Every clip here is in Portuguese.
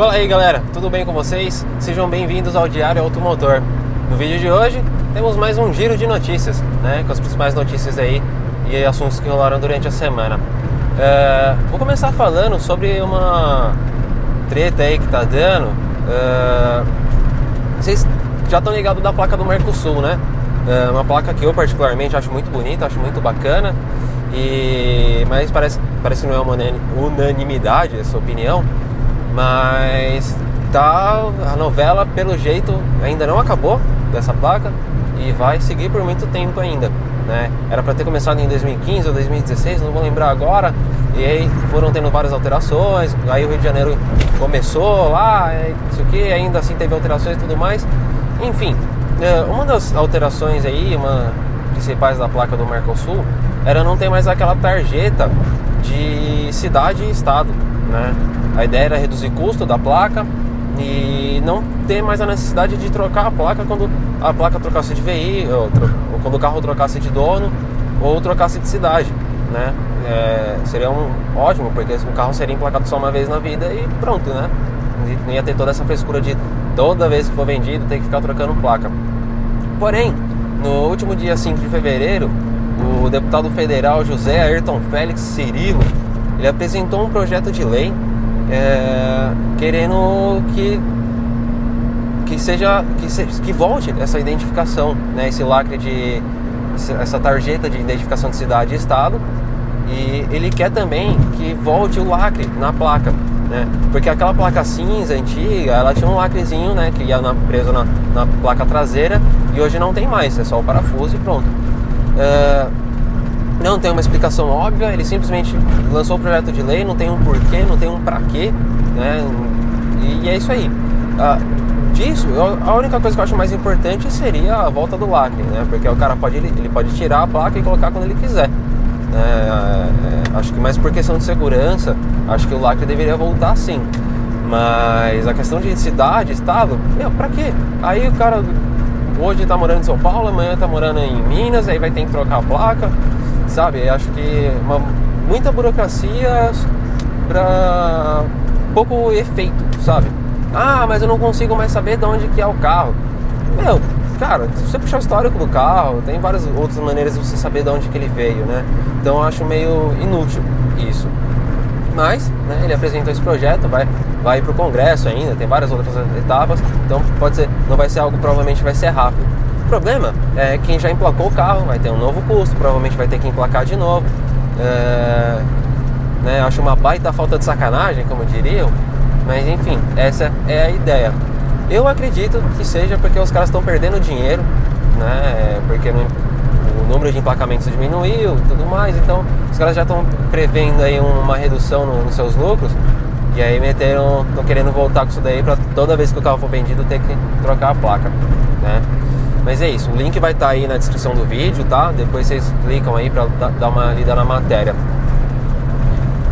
Fala aí galera, tudo bem com vocês? Sejam bem-vindos ao Diário Automotor. No vídeo de hoje temos mais um giro de notícias, né? Com as principais notícias aí e assuntos que rolaram durante a semana. Uh, vou começar falando sobre uma treta aí que tá dando. Uh, vocês já estão ligados da placa do Mercosul, né? Uh, uma placa que eu particularmente acho muito bonita, acho muito bacana. E mas parece, parece que não é uma unanimidade essa opinião mas tá a novela pelo jeito ainda não acabou dessa placa e vai seguir por muito tempo ainda. Né? Era para ter começado em 2015 ou 2016, não vou lembrar agora. E aí foram tendo várias alterações. Aí o Rio de Janeiro começou lá, isso aqui, ainda assim teve alterações e tudo mais. Enfim, é, uma das alterações aí, uma principais da placa do Mercosul, era não ter mais aquela tarjeta de cidade e estado, né? A ideia era reduzir custo da placa e não ter mais a necessidade de trocar a placa quando a placa trocasse de veículo, ou quando o carro trocasse de dono ou trocasse de cidade, né? É, seria um ótimo, porque o carro seria emplacado só uma vez na vida e pronto, né? Não ia ter toda essa frescura de toda vez que for vendido ter que ficar trocando placa. Porém, no último dia 5 de fevereiro, o deputado federal José Ayrton Félix Cirilo ele apresentou um projeto de lei é, querendo que que seja que, se, que volte essa identificação, né, esse lacre de essa tarjeta de identificação de cidade e estado e ele quer também que volte o lacre na placa, né? Porque aquela placa cinza antiga, ela tinha um lacrezinho, né? Que ia na, preso na, na, placa traseira e hoje não tem mais, é só o parafuso e pronto. Uh, não tem uma explicação óbvia, ele simplesmente lançou o projeto de lei, não tem um porquê, não tem um pra quê, né? E, é isso aí. Ah, disso, a única coisa que eu acho mais importante seria a volta do lacre, né? Porque o cara pode, ele, pode tirar a placa e colocar quando ele quiser. É, é, acho que mais por questão de segurança, acho que o lacre deveria voltar sim. Mas a questão de cidade, estado, meu, pra quê? Aí o cara hoje tá morando em São Paulo, amanhã tá morando em Minas, aí vai ter que trocar a placa sabe? Acho que uma, muita burocracia para pouco efeito, sabe? Ah, mas eu não consigo mais saber de onde que é o carro. Meu, cara, se você puxar o histórico do carro, tem várias outras maneiras de você saber de onde que ele veio, né? Então eu acho meio inútil isso. Mas, né, ele apresentou esse projeto, vai, vai para o Congresso ainda, tem várias outras etapas, então pode ser, não vai ser algo, provavelmente vai ser rápido problema é quem já emplacou o carro vai ter um novo custo, provavelmente vai ter que emplacar de novo. É, né, acho uma baita falta de sacanagem, como diriam, mas enfim, essa é a ideia. Eu acredito que seja porque os caras estão perdendo dinheiro, né, porque no, o número de emplacamentos diminuiu e tudo mais, então os caras já estão prevendo aí uma redução no, nos seus lucros e aí meteram, estão querendo voltar com isso daí para toda vez que o carro for vendido ter que trocar a placa, né? Mas é isso, o link vai estar tá aí na descrição do vídeo, tá? Depois vocês clicam aí para dar uma lida na matéria.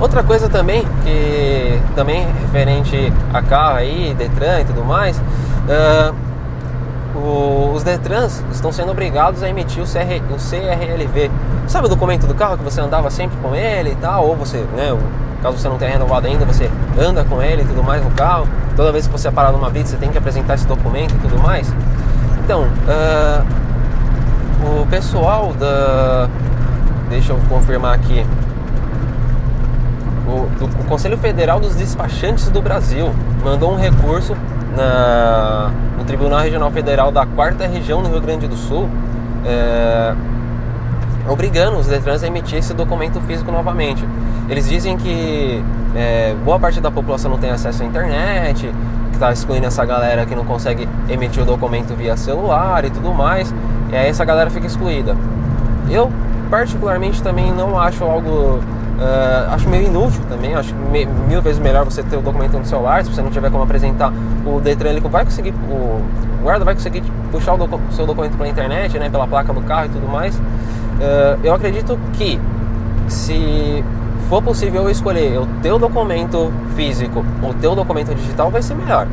Outra coisa também, que também referente a carro aí, Detran e tudo mais, uh, os Detrans estão sendo obrigados a emitir o, CR, o CRLV. Sabe o documento do carro que você andava sempre com ele e tal? Ou você, né, caso você não tenha renovado ainda, você anda com ele e tudo mais no carro. Toda vez que você parar numa blitz, você tem que apresentar esse documento e tudo mais. Então, uh, o pessoal da. Deixa eu confirmar aqui. O, do, o, Conselho Federal dos Despachantes do Brasil mandou um recurso na, no Tribunal Regional Federal da Quarta Região no Rio Grande do Sul, é, obrigando os Detrans a emitir esse documento físico novamente. Eles dizem que é, boa parte da população não tem acesso à internet, está excluindo essa galera que não consegue emitir o documento via celular e tudo mais, e aí essa galera fica excluída. Eu, particularmente, também não acho algo. Uh, acho meio inútil também, acho me, mil vezes melhor você ter o documento no celular, se você não tiver como apresentar o Detran, ele vai conseguir, o guarda vai conseguir puxar o, docu seu documento pela internet, né, pela placa do carro e tudo mais. Uh, eu acredito que se for possível eu escolher o teu documento físico ou o teu documento digital, vai ser melhor.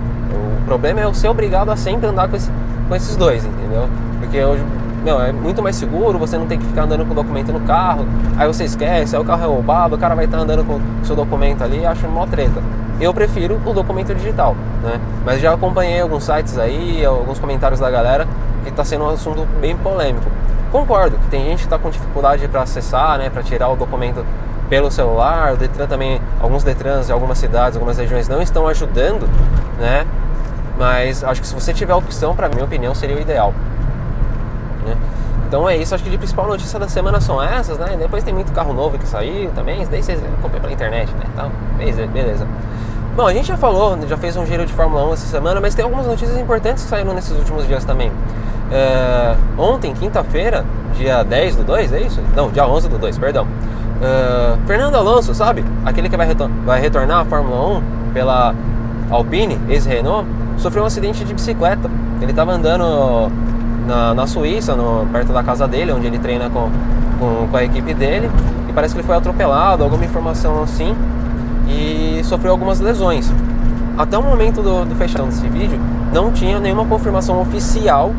O problema é eu ser obrigado a sempre andar com, esse, com esses dois, entendeu? Porque hoje, não, é muito mais seguro, você não tem que ficar andando com o documento no carro, aí você esquece, aí o carro é roubado, o cara vai estar andando com o seu documento ali, acho mó treta. eu prefiro o documento digital, né? Mas já acompanhei alguns sites aí, alguns comentários da galera que está sendo um assunto bem polêmico. Concordo que tem gente que está com dificuldade para acessar, né, para tirar o documento pelo celular. O Detran também, alguns Detrans em algumas cidades, algumas regiões não estão ajudando, né? Mas acho que se você tiver opção, para minha opinião, seria o ideal. Né? Então é isso, acho que de principal notícia da semana são essas, né? Depois tem muito carro novo que saiu também, daí vocês compram pela internet, né? Então, beleza. Bom, a gente já falou, já fez um giro de Fórmula 1 essa semana, mas tem algumas notícias importantes que saíram nesses últimos dias também. É, ontem, quinta-feira, dia 10 do 2, é isso? Não, dia 11 do 2, perdão. É, Fernando Alonso, sabe? Aquele que vai, retor vai retornar à Fórmula 1 pela Alpine, ex-Renault, sofreu um acidente de bicicleta. Ele estava andando na, na Suíça, no, perto da casa dele, onde ele treina com, com, com, a equipe dele, e parece que ele foi atropelado, alguma informação assim, e sofreu algumas lesões. Até o momento do, do fechamento desse vídeo, não tinha nenhuma confirmação oficial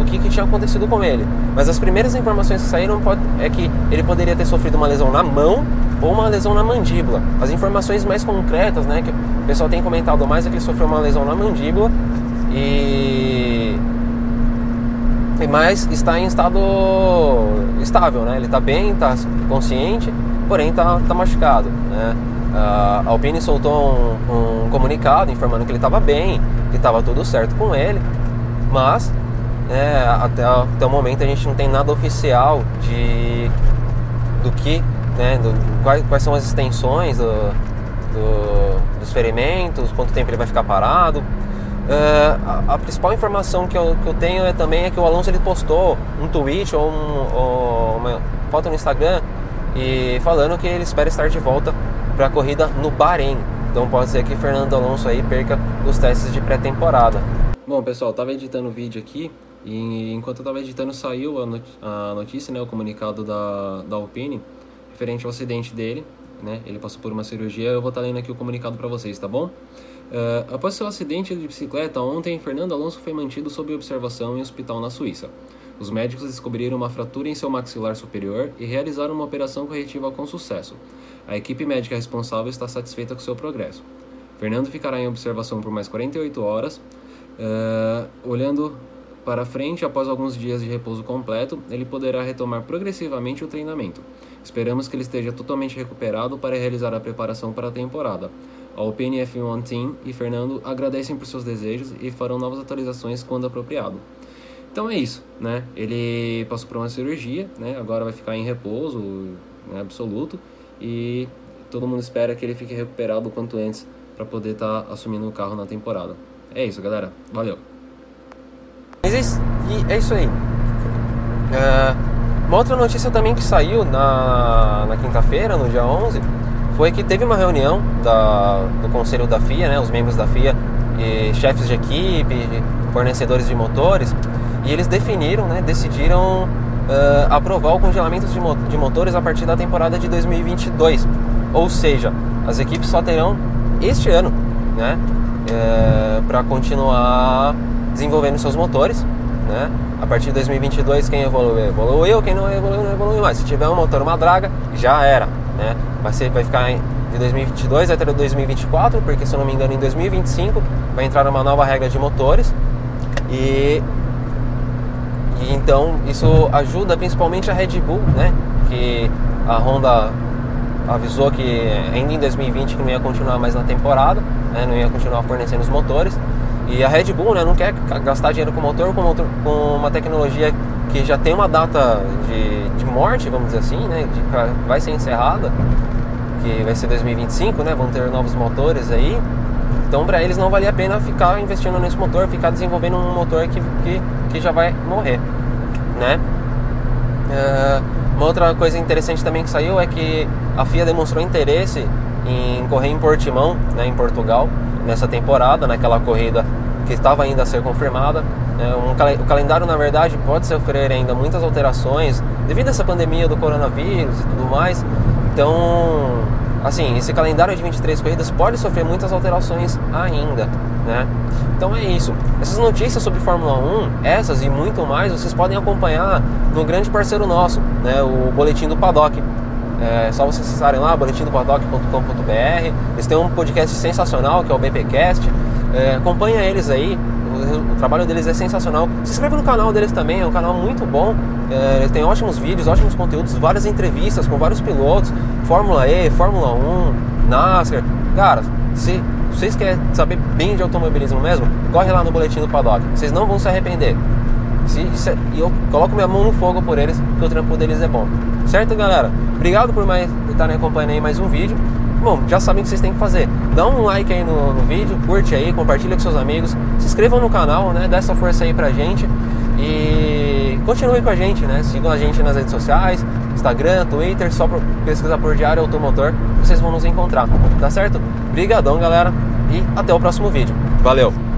do que, que, tinha acontecido com ele. Mas as primeiras informações que saíram pode, é que ele poderia ter sofrido uma lesão na mão ou uma lesão na mandíbula. As informações mais concretas, né, que o pessoal tem comentado mais, é que ele sofreu uma lesão na mandíbula e mas está em estado estável, né? Ele está bem, está consciente, porém está tá machucado, né? A Alpine soltou um, um comunicado informando que ele estava bem, que estava tudo certo com ele, mas né, até, até o momento a gente não tem nada oficial de do que, né, do, quais, quais são as extensões do, do, dos ferimentos, quanto tempo ele vai ficar parado. Uh, a, a, principal informação que eu, que eu tenho é, também é que o Alonso ele postou um tweet ou, um, ou uma foto no Instagram e falando que ele espera estar de volta para a corrida no Bahrein. Então pode ser que Fernando Alonso aí perca os testes de pré-temporada. Bom, pessoal, estava editando o vídeo aqui e enquanto eu estava editando saiu a notícia, né, o comunicado da, da Alpine referente ao acidente dele, né? Ele passou por uma cirurgia, eu vou estar tá lendo aqui o comunicado para vocês, tá bom? Uh, após seu acidente de bicicleta ontem, Fernando Alonso foi mantido sob observação em um hospital na Suíça. Os médicos descobriram uma fratura em seu maxilar superior e realizaram uma operação corretiva com sucesso. A equipe médica responsável está satisfeita com seu progresso. Fernando ficará em observação por mais 48 horas, uh, olhando para frente, após alguns dias de repouso completo, ele poderá retomar progressivamente o treinamento. Esperamos que ele esteja totalmente recuperado para realizar a preparação para a temporada. A Alpine F1 Team e Fernando agradecem por seus desejos e farão novas atualizações quando apropriado. Então é isso, né? Ele passou por uma cirurgia, né? Agora vai ficar em repouso né? absoluto e todo mundo espera que ele fique recuperado o quanto antes para poder estar tá assumindo o carro na temporada. É isso, galera. Valeu. Mas é, é isso aí. Uh, uma outra notícia também que saiu na, na quinta-feira, no dia 11, foi que teve uma reunião da, do conselho da FIA, né, os membros da FIA, e chefes de equipe, fornecedores de motores, e eles definiram, né, decidiram uh, aprovar o congelamento de, mo de motores a partir da temporada de 2022. Ou seja, as equipes só terão este ano né, uh, eh, para continuar desenvolvendo seus motores, né? A partir de 2022, quem evoluiu, evoluiu, quem não evoluiu, não evoluiu mais. Se tiver um motor, uma draga, já era, né? Vai, ser, vai ficar de 2022 até 2024, porque se eu não me engano, em 2025 vai entrar uma nova regra de motores e, e então isso ajuda principalmente a Red Bull, né? Que a Honda avisou que ainda em 2020 que não ia continuar mais na temporada, né? não ia continuar fornecendo os motores e a Red Bull né, não quer gastar dinheiro com motor, com motor com uma tecnologia que já tem uma data de, de morte, vamos dizer assim, né, de, vai ser encerrada, que vai ser 2025, né, vão ter novos motores aí. Então para eles não valia a pena ficar investindo nesse motor, ficar desenvolvendo um motor que, que, que já vai morrer, né? Uh, uma outra coisa interessante também que saiu é que a FIA demonstrou interesse em correr em Portimão, né, em Portugal, nessa temporada, naquela corrida que estava ainda a ser confirmada. É, um, o calendário, na verdade, pode sofrer ainda muitas alterações devido a essa pandemia do coronavírus e tudo mais. Então, assim, esse calendário de 23 corridas pode sofrer muitas alterações ainda, né? Então é isso. Essas notícias sobre Fórmula 1, essas e muito mais, vocês podem acompanhar no grande parceiro nosso, né? O Boletim do Paddock. É só vocês acessarem lá, boletimdopaddock.com.br. Eles têm um podcast sensacional que é o BPcast. É, acompanha eles aí, o, o, trabalho deles é sensacional. Se inscreve no canal deles também, é um canal muito bom. É, eles têm ótimos vídeos, ótimos conteúdos, várias entrevistas com vários pilotos, Fórmula E, Fórmula 1, NASCAR. Cara, se vocês querem saber bem de automobilismo mesmo, corre lá no boletim do paddock. Vocês não vão se arrepender. Se, e eu coloco minha mão no fogo por eles, porque o trampo deles é bom. Certo, galera? Obrigado por mais estarem acompanhando aí mais um vídeo. Bom, já sabem o que vocês têm que fazer. Dá um like aí no, no vídeo, curte aí, compartilha com seus amigos, se inscrevam no canal, né? Dá essa força aí pra gente. E continuem com a gente, né? Sigam a gente nas redes sociais, Instagram, Twitter, só pesquisar por Diário Automotor, vocês vão nos encontrar, tá certo? Obrigadão, galera, e até o próximo vídeo. Valeu!